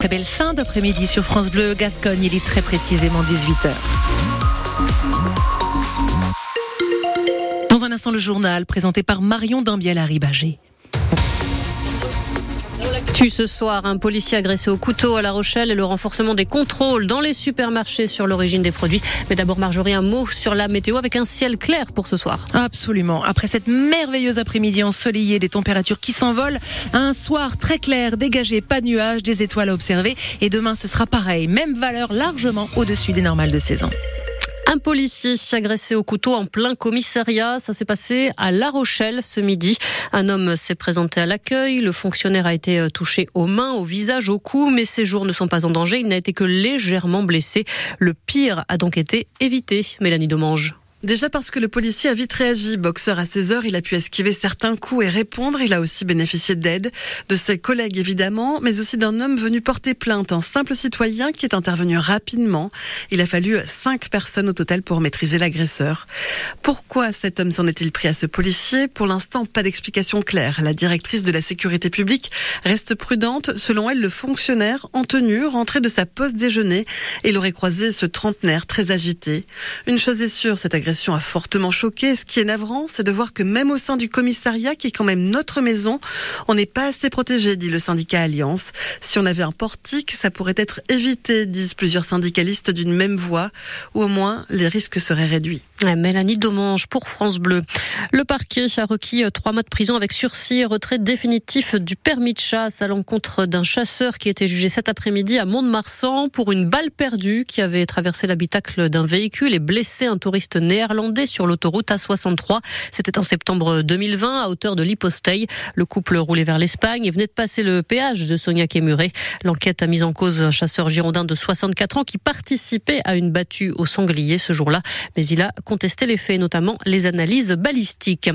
Très belle fin d'après-midi sur France Bleu Gascogne, il est très précisément 18h. Dans un instant, le journal présenté par Marion Dambiel-Arribagé. Ce soir, un policier agressé au couteau à La Rochelle et le renforcement des contrôles dans les supermarchés sur l'origine des produits. Mais d'abord, Marjorie, un mot sur la météo avec un ciel clair pour ce soir. Absolument. Après cette merveilleuse après-midi ensoleillée, des températures qui s'envolent, un soir très clair, dégagé, pas de nuages, des étoiles à observer. Et demain, ce sera pareil. Même valeur largement au-dessus des normales de saison. Un policier agressé au couteau en plein commissariat. Ça s'est passé à La Rochelle ce midi. Un homme s'est présenté à l'accueil. Le fonctionnaire a été euh, touché aux mains, au visage, au cou, mais ses jours ne sont pas en danger. Il n'a été que légèrement blessé. Le pire a donc été évité. Mélanie Domange. Déjà parce que le policier a vite réagi. Boxeur à 16 heures, il a pu esquiver certains coups et répondre. Il a aussi bénéficié d'aide de ses collègues évidemment, mais aussi d'un homme venu porter plainte, un simple citoyen qui est intervenu rapidement. Il a fallu cinq personnes au total pour maîtriser l'agresseur. Pourquoi cet homme s'en est-il pris à ce policier? Pour l'instant, pas d'explication claire. La directrice de la sécurité publique reste prudente. Selon elle, le fonctionnaire en tenue rentrait de sa pause déjeuner et il aurait croisé ce trentenaire très agité. Une chose est sûre, cette a fortement choqué. Ce qui est navrant, c'est de voir que même au sein du commissariat, qui est quand même notre maison, on n'est pas assez protégé, dit le syndicat Alliance. Si on avait un portique, ça pourrait être évité, disent plusieurs syndicalistes d'une même voix, ou au moins les risques seraient réduits. Mélanie Domange pour France Bleu. Le parquet a requis euh, trois mois de prison avec sursis et retrait définitif du permis de chasse à l'encontre d'un chasseur qui était jugé cet après-midi à Mont-de-Marsan pour une balle perdue qui avait traversé l'habitacle d'un véhicule et blessé un touriste néerlandais sur l'autoroute A63. C'était en septembre 2020 à hauteur de l'Hyposteil. Le couple roulait vers l'Espagne et venait de passer le péage de Kémuré. L'enquête a mis en cause un chasseur girondin de 64 ans qui participait à une battue au sanglier ce jour-là, mais il a contester les faits, notamment les analyses balistiques.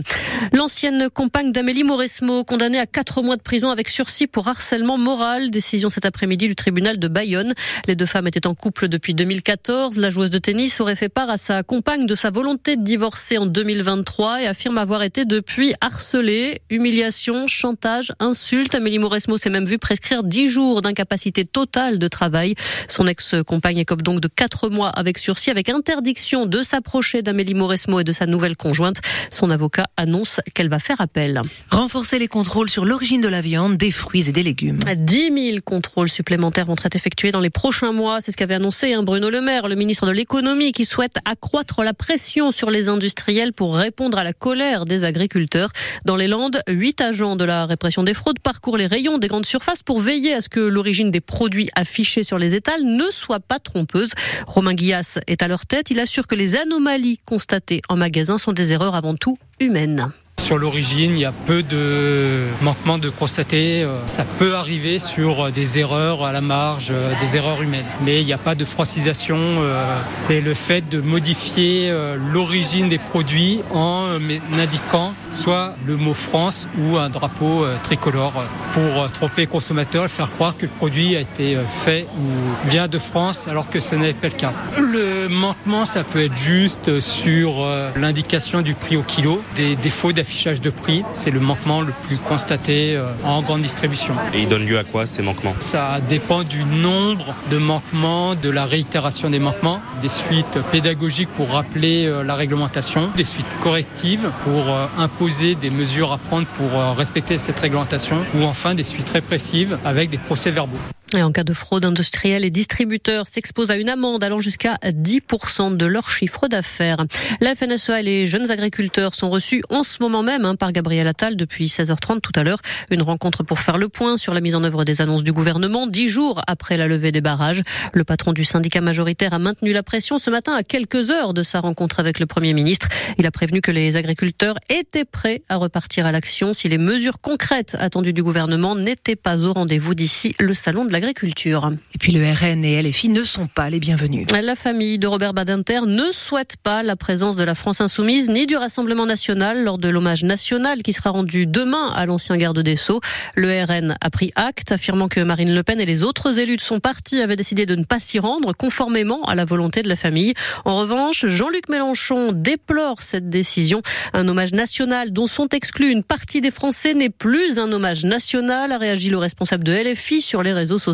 L'ancienne compagne d'Amélie Mauresmo, condamnée à quatre mois de prison avec sursis pour harcèlement moral, décision cet après-midi du tribunal de Bayonne. Les deux femmes étaient en couple depuis 2014. La joueuse de tennis aurait fait part à sa compagne de sa volonté de divorcer en 2023 et affirme avoir été depuis harcelée, humiliation, chantage, insulte. Amélie Mauresmo s'est même vue prescrire dix jours d'incapacité totale de travail. Son ex-compagne écope donc de quatre mois avec sursis avec interdiction de s'approcher d'Amélie Mauresmo et de sa nouvelle conjointe. Son avocat annonce qu'elle va faire appel. Renforcer les contrôles sur l'origine de la viande, des fruits et des légumes. 10 000 contrôles supplémentaires vont être effectués dans les prochains mois. C'est ce qu'avait annoncé hein, Bruno Le Maire, le ministre de l'économie, qui souhaite accroître la pression sur les industriels pour répondre à la colère des agriculteurs. Dans les Landes, huit agents de la répression des fraudes parcourent les rayons des grandes surfaces pour veiller à ce que l'origine des produits affichés sur les étals ne soit pas trompeuse. Romain Guillas est à leur tête. Il assure que les anomalies constatées en magasin sont des erreurs avant tout humaines. Sur l'origine, il y a peu de manquements de constater. Euh, ça peut arriver sur des erreurs à la marge, euh, des erreurs humaines. Mais il n'y a pas de francisation. Euh, c'est le fait de modifier l'origine des produits en indiquant soit le mot France ou un drapeau tricolore pour tromper le consommateur et faire croire que le produit a été fait ou vient de France alors que ce n'est pas le cas. Le manquement, ça peut être juste sur l'indication du prix au kilo, des défauts d'affichage de prix. C'est le manquement le plus constaté euh, en grande distribution. Et il donne lieu à quoi ces manquements? Ça dépend du nombre de manquements, de la réitération des manquements, des suites pédagogiques pour rappeler euh, la réglementation, des suites correctives pour euh, des mesures à prendre pour respecter cette réglementation, ou enfin des suites répressives avec des procès-verbaux. Et en cas de fraude industrielle, les distributeurs s'exposent à une amende allant jusqu'à 10% de leur chiffre d'affaires. La FNSEA et les jeunes agriculteurs sont reçus en ce moment même hein, par Gabriel Attal depuis 16h30 tout à l'heure. Une rencontre pour faire le point sur la mise en œuvre des annonces du gouvernement, dix jours après la levée des barrages. Le patron du syndicat majoritaire a maintenu la pression ce matin à quelques heures de sa rencontre avec le Premier ministre. Il a prévenu que les agriculteurs étaient prêts à repartir à l'action si les mesures concrètes attendues du gouvernement n'étaient pas au rendez-vous d'ici le salon de la et puis le RN et LFI ne sont pas les bienvenus. La famille de Robert Badinter ne souhaite pas la présence de la France insoumise ni du Rassemblement national lors de l'hommage national qui sera rendu demain à l'ancien garde des Sceaux. Le RN a pris acte, affirmant que Marine Le Pen et les autres élus de son parti avaient décidé de ne pas s'y rendre, conformément à la volonté de la famille. En revanche, Jean-Luc Mélenchon déplore cette décision. Un hommage national dont sont exclus une partie des Français n'est plus un hommage national, a réagi le responsable de LFI sur les réseaux sociaux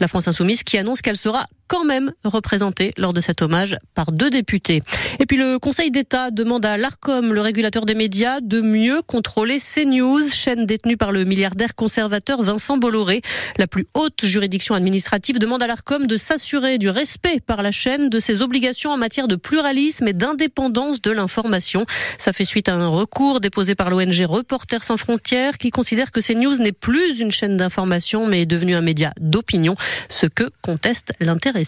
La France Insoumise qui annonce qu'elle sera quand même représentée lors de cet hommage par deux députés. Et puis le Conseil d'État demande à l'ARCOM, le régulateur des médias, de mieux contrôler CNews, chaîne détenue par le milliardaire conservateur Vincent Bolloré. La plus haute juridiction administrative demande à l'ARCOM de s'assurer du respect par la chaîne de ses obligations en matière de pluralisme et d'indépendance de l'information. Ça fait suite à un recours déposé par l'ONG Reporters sans frontières qui considère que CNews n'est plus une chaîne d'information mais est devenue un média d'opinion, ce que conteste l'intérêt